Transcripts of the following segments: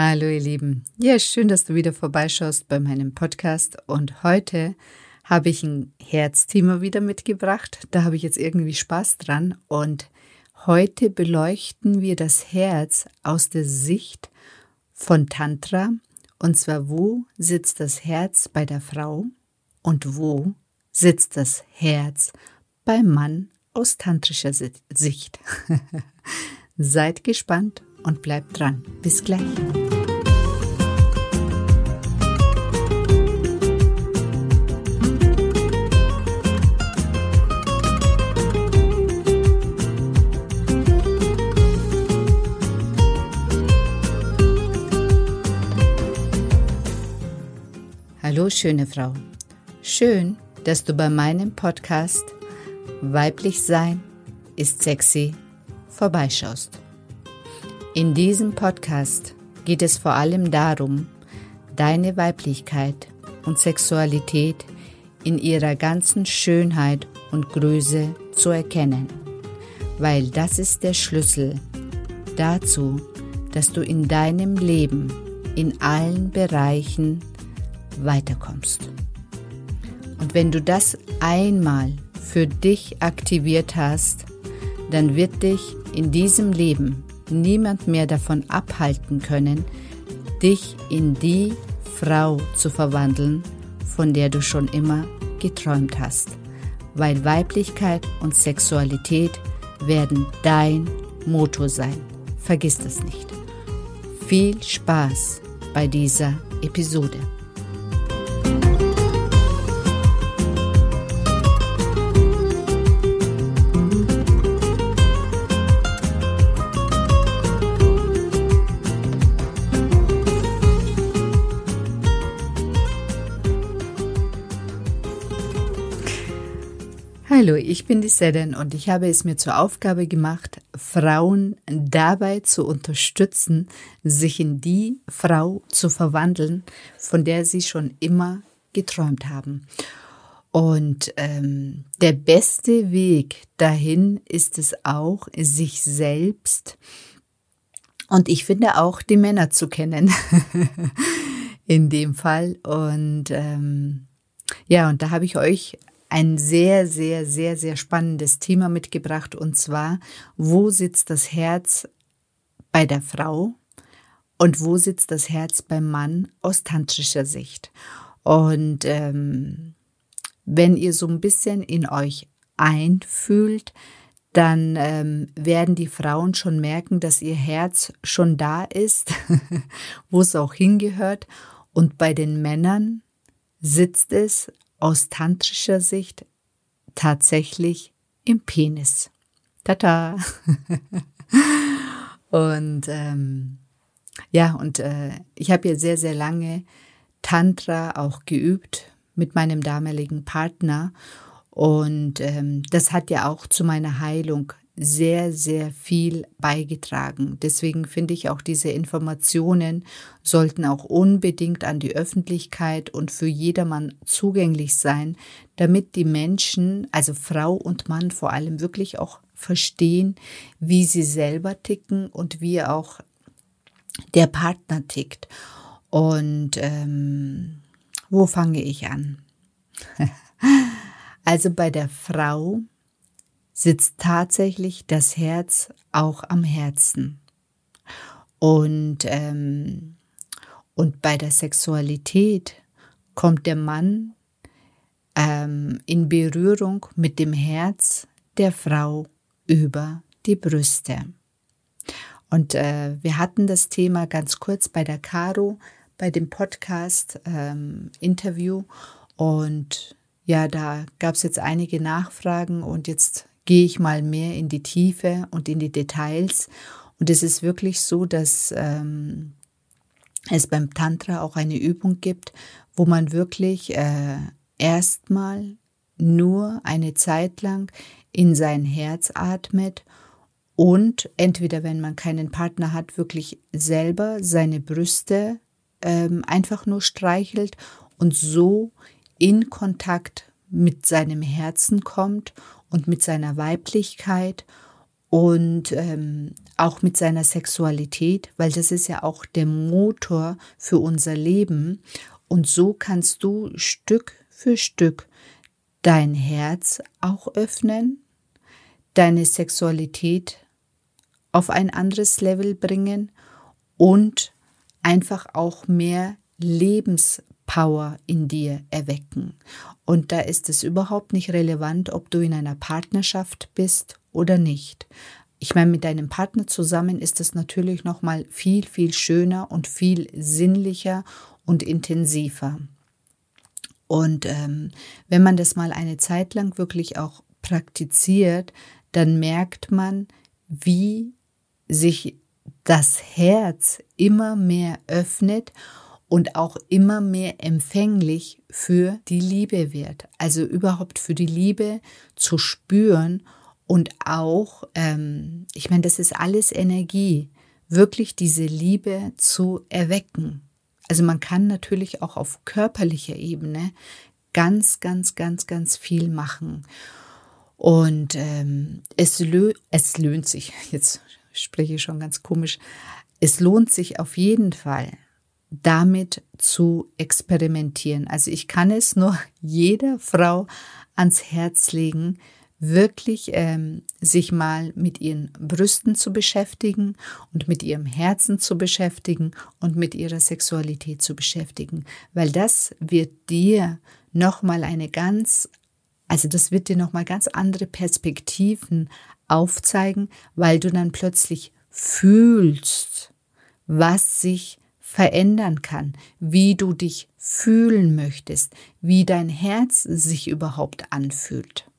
Hallo ihr Lieben. Ja, schön, dass du wieder vorbeischaust bei meinem Podcast und heute habe ich ein Herzthema wieder mitgebracht. Da habe ich jetzt irgendwie Spaß dran und heute beleuchten wir das Herz aus der Sicht von Tantra und zwar wo sitzt das Herz bei der Frau und wo sitzt das Herz beim Mann aus tantrischer Sicht. Seid gespannt und bleibt dran. Bis gleich. Hallo schöne Frau. Schön, dass du bei meinem Podcast Weiblich Sein ist sexy vorbeischaust. In diesem Podcast geht es vor allem darum, deine Weiblichkeit und Sexualität in ihrer ganzen Schönheit und Größe zu erkennen, weil das ist der Schlüssel dazu, dass du in deinem Leben in allen Bereichen weiterkommst. Und wenn du das einmal für dich aktiviert hast, dann wird dich in diesem Leben niemand mehr davon abhalten können, dich in die Frau zu verwandeln, von der du schon immer geträumt hast, weil Weiblichkeit und Sexualität werden dein Motor sein. Vergiss das nicht. Viel Spaß bei dieser Episode. Hallo, ich bin die Seden und ich habe es mir zur Aufgabe gemacht, Frauen dabei zu unterstützen, sich in die Frau zu verwandeln, von der sie schon immer geträumt haben. Und ähm, der beste Weg dahin ist es auch, sich selbst und ich finde auch die Männer zu kennen in dem Fall. Und ähm, ja, und da habe ich euch ein sehr, sehr, sehr, sehr spannendes Thema mitgebracht und zwar, wo sitzt das Herz bei der Frau und wo sitzt das Herz beim Mann aus tantrischer Sicht. Und ähm, wenn ihr so ein bisschen in euch einfühlt, dann ähm, werden die Frauen schon merken, dass ihr Herz schon da ist, wo es auch hingehört. Und bei den Männern sitzt es aus tantrischer Sicht tatsächlich im Penis. Tata. und ähm, ja, und äh, ich habe ja sehr, sehr lange Tantra auch geübt mit meinem damaligen Partner. Und ähm, das hat ja auch zu meiner Heilung sehr, sehr viel beigetragen. Deswegen finde ich auch diese Informationen sollten auch unbedingt an die Öffentlichkeit und für jedermann zugänglich sein, damit die Menschen, also Frau und Mann vor allem wirklich auch verstehen, wie sie selber ticken und wie auch der Partner tickt. Und ähm, wo fange ich an? also bei der Frau sitzt tatsächlich das Herz auch am Herzen. Und, ähm, und bei der Sexualität kommt der Mann ähm, in Berührung mit dem Herz der Frau über die Brüste. Und äh, wir hatten das Thema ganz kurz bei der Caro, bei dem Podcast-Interview. Ähm, und ja, da gab es jetzt einige Nachfragen und jetzt gehe ich mal mehr in die Tiefe und in die Details. Und es ist wirklich so, dass ähm, es beim Tantra auch eine Übung gibt, wo man wirklich äh, erstmal nur eine Zeit lang in sein Herz atmet und entweder, wenn man keinen Partner hat, wirklich selber seine Brüste ähm, einfach nur streichelt und so in Kontakt mit seinem Herzen kommt und mit seiner Weiblichkeit und ähm, auch mit seiner Sexualität, weil das ist ja auch der Motor für unser Leben. Und so kannst du Stück für Stück dein Herz auch öffnen, deine Sexualität auf ein anderes Level bringen und einfach auch mehr Lebenspower in dir erwecken. Und da ist es überhaupt nicht relevant, ob du in einer Partnerschaft bist oder nicht. Ich meine, mit deinem Partner zusammen ist es natürlich noch mal viel viel schöner und viel sinnlicher und intensiver. Und ähm, wenn man das mal eine Zeit lang wirklich auch praktiziert, dann merkt man, wie sich das Herz immer mehr öffnet und auch immer mehr empfänglich für die Liebe wird. Also überhaupt für die Liebe zu spüren und auch, ähm, ich meine, das ist alles Energie, wirklich diese Liebe zu erwecken. Also man kann natürlich auch auf körperlicher Ebene ganz, ganz, ganz, ganz viel machen. Und ähm, es, lö es lohnt sich, jetzt spreche ich schon ganz komisch, es lohnt sich auf jeden Fall, damit zu experimentieren. Also ich kann es nur jeder Frau ans Herz legen, wirklich ähm, sich mal mit ihren Brüsten zu beschäftigen und mit ihrem Herzen zu beschäftigen und mit ihrer Sexualität zu beschäftigen, weil das wird dir nochmal eine ganz, also das wird dir nochmal ganz andere Perspektiven aufzeigen, weil du dann plötzlich fühlst, was sich verändern kann, wie du dich fühlen möchtest, wie dein Herz sich überhaupt anfühlt.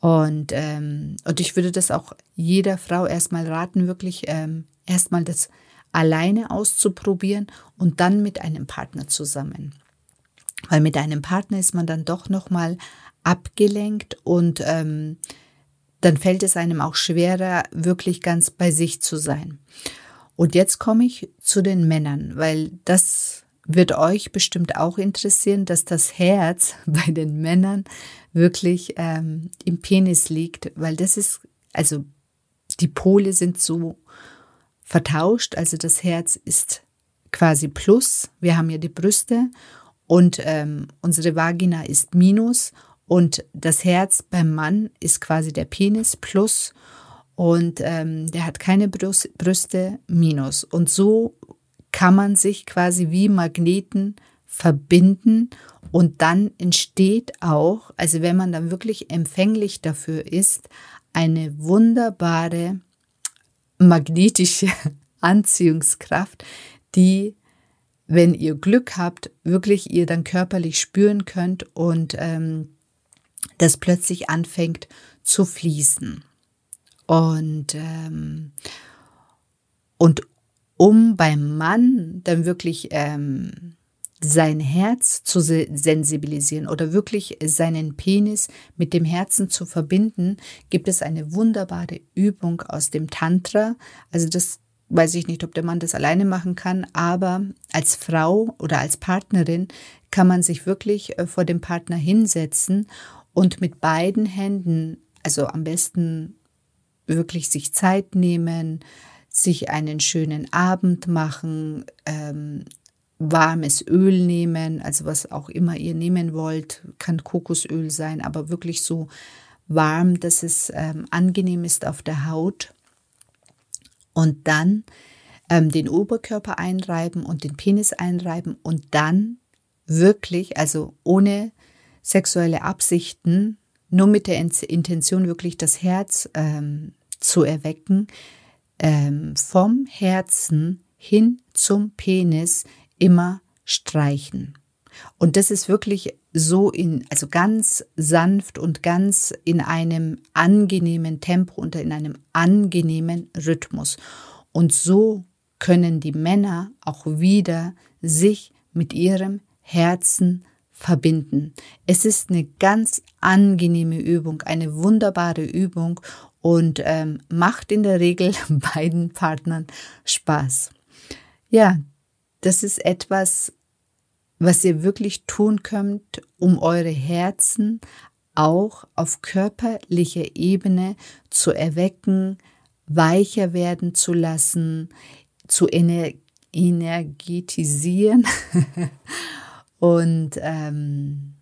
Und, ähm, und ich würde das auch jeder Frau erstmal raten, wirklich ähm, erstmal das alleine auszuprobieren und dann mit einem Partner zusammen. Weil mit einem Partner ist man dann doch nochmal abgelenkt und ähm, dann fällt es einem auch schwerer, wirklich ganz bei sich zu sein. Und jetzt komme ich zu den Männern, weil das wird euch bestimmt auch interessieren, dass das Herz bei den Männern wirklich ähm, im Penis liegt, weil das ist, also die Pole sind so vertauscht, also das Herz ist quasi plus, wir haben ja die Brüste und ähm, unsere Vagina ist minus und das Herz beim Mann ist quasi der Penis plus und ähm, der hat keine Brüste minus. Und so kann man sich quasi wie Magneten verbinden und dann entsteht auch, also wenn man dann wirklich empfänglich dafür ist, eine wunderbare magnetische Anziehungskraft, die, wenn ihr Glück habt, wirklich ihr dann körperlich spüren könnt und ähm, das plötzlich anfängt zu fließen. Und, ähm, und um beim Mann dann wirklich ähm, sein Herz zu sensibilisieren oder wirklich seinen Penis mit dem Herzen zu verbinden, gibt es eine wunderbare Übung aus dem Tantra. Also das weiß ich nicht, ob der Mann das alleine machen kann, aber als Frau oder als Partnerin kann man sich wirklich äh, vor dem Partner hinsetzen und mit beiden Händen, also am besten wirklich sich Zeit nehmen, sich einen schönen Abend machen, ähm, warmes Öl nehmen, also was auch immer ihr nehmen wollt, kann Kokosöl sein, aber wirklich so warm, dass es ähm, angenehm ist auf der Haut. Und dann ähm, den Oberkörper einreiben und den Penis einreiben und dann wirklich, also ohne sexuelle Absichten, nur mit der Intention wirklich das Herz ähm, zu erwecken, ähm, vom Herzen hin zum Penis immer streichen. Und das ist wirklich so in, also ganz sanft und ganz in einem angenehmen Tempo und in einem angenehmen Rhythmus. Und so können die Männer auch wieder sich mit ihrem Herzen verbinden. Es ist eine ganz angenehme Übung, eine wunderbare Übung und ähm, macht in der Regel beiden Partnern Spaß. Ja, das ist etwas, was ihr wirklich tun könnt, um eure Herzen auch auf körperlicher Ebene zu erwecken, weicher werden zu lassen, zu ener energetisieren und ähm,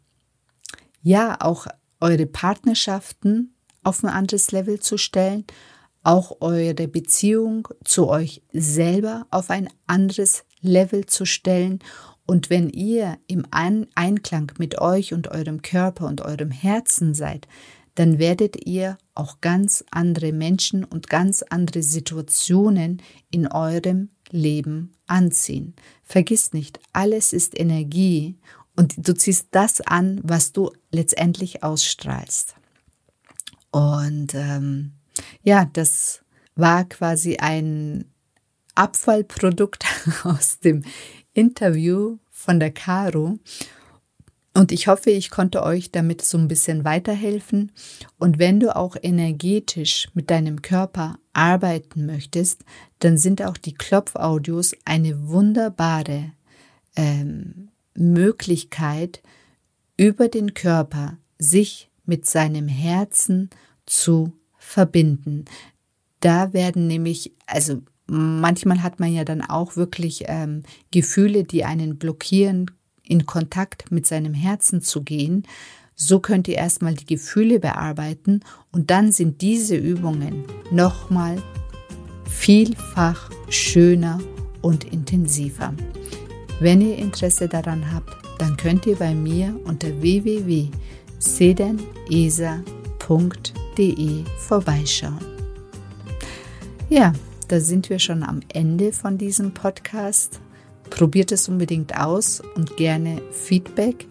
ja, auch eure Partnerschaften auf ein anderes Level zu stellen, auch eure Beziehung zu euch selber auf ein anderes Level zu stellen. Und wenn ihr im Einklang mit euch und eurem Körper und eurem Herzen seid, dann werdet ihr auch ganz andere Menschen und ganz andere Situationen in eurem Leben anziehen. Vergiss nicht, alles ist Energie und du ziehst das an, was du letztendlich ausstrahlst. Und ähm, ja, das war quasi ein Abfallprodukt aus dem Interview von der Caro. Und ich hoffe, ich konnte euch damit so ein bisschen weiterhelfen. Und wenn du auch energetisch mit deinem Körper arbeiten möchtest, dann sind auch die Klopfaudios eine wunderbare ähm, Möglichkeit, über den Körper sich mit seinem Herzen zu verbinden. Da werden nämlich, also manchmal hat man ja dann auch wirklich ähm, Gefühle, die einen blockieren, in Kontakt mit seinem Herzen zu gehen. So könnt ihr erstmal die Gefühle bearbeiten und dann sind diese Übungen nochmal vielfach schöner und intensiver. Wenn ihr Interesse daran habt, dann könnt ihr bei mir unter www.sedenesa.de vorbeischauen. Ja, da sind wir schon am Ende von diesem Podcast. Probiert es unbedingt aus und gerne Feedback.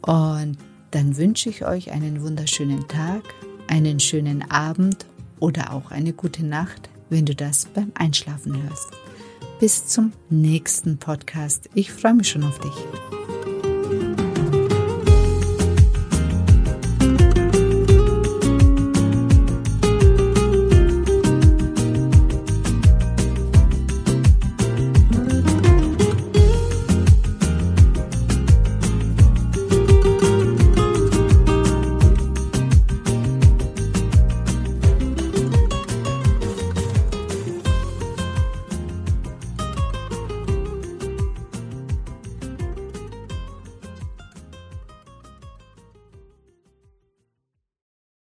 Und dann wünsche ich euch einen wunderschönen Tag, einen schönen Abend oder auch eine gute Nacht, wenn du das beim Einschlafen hörst. Bis zum nächsten Podcast. Ich freue mich schon auf dich.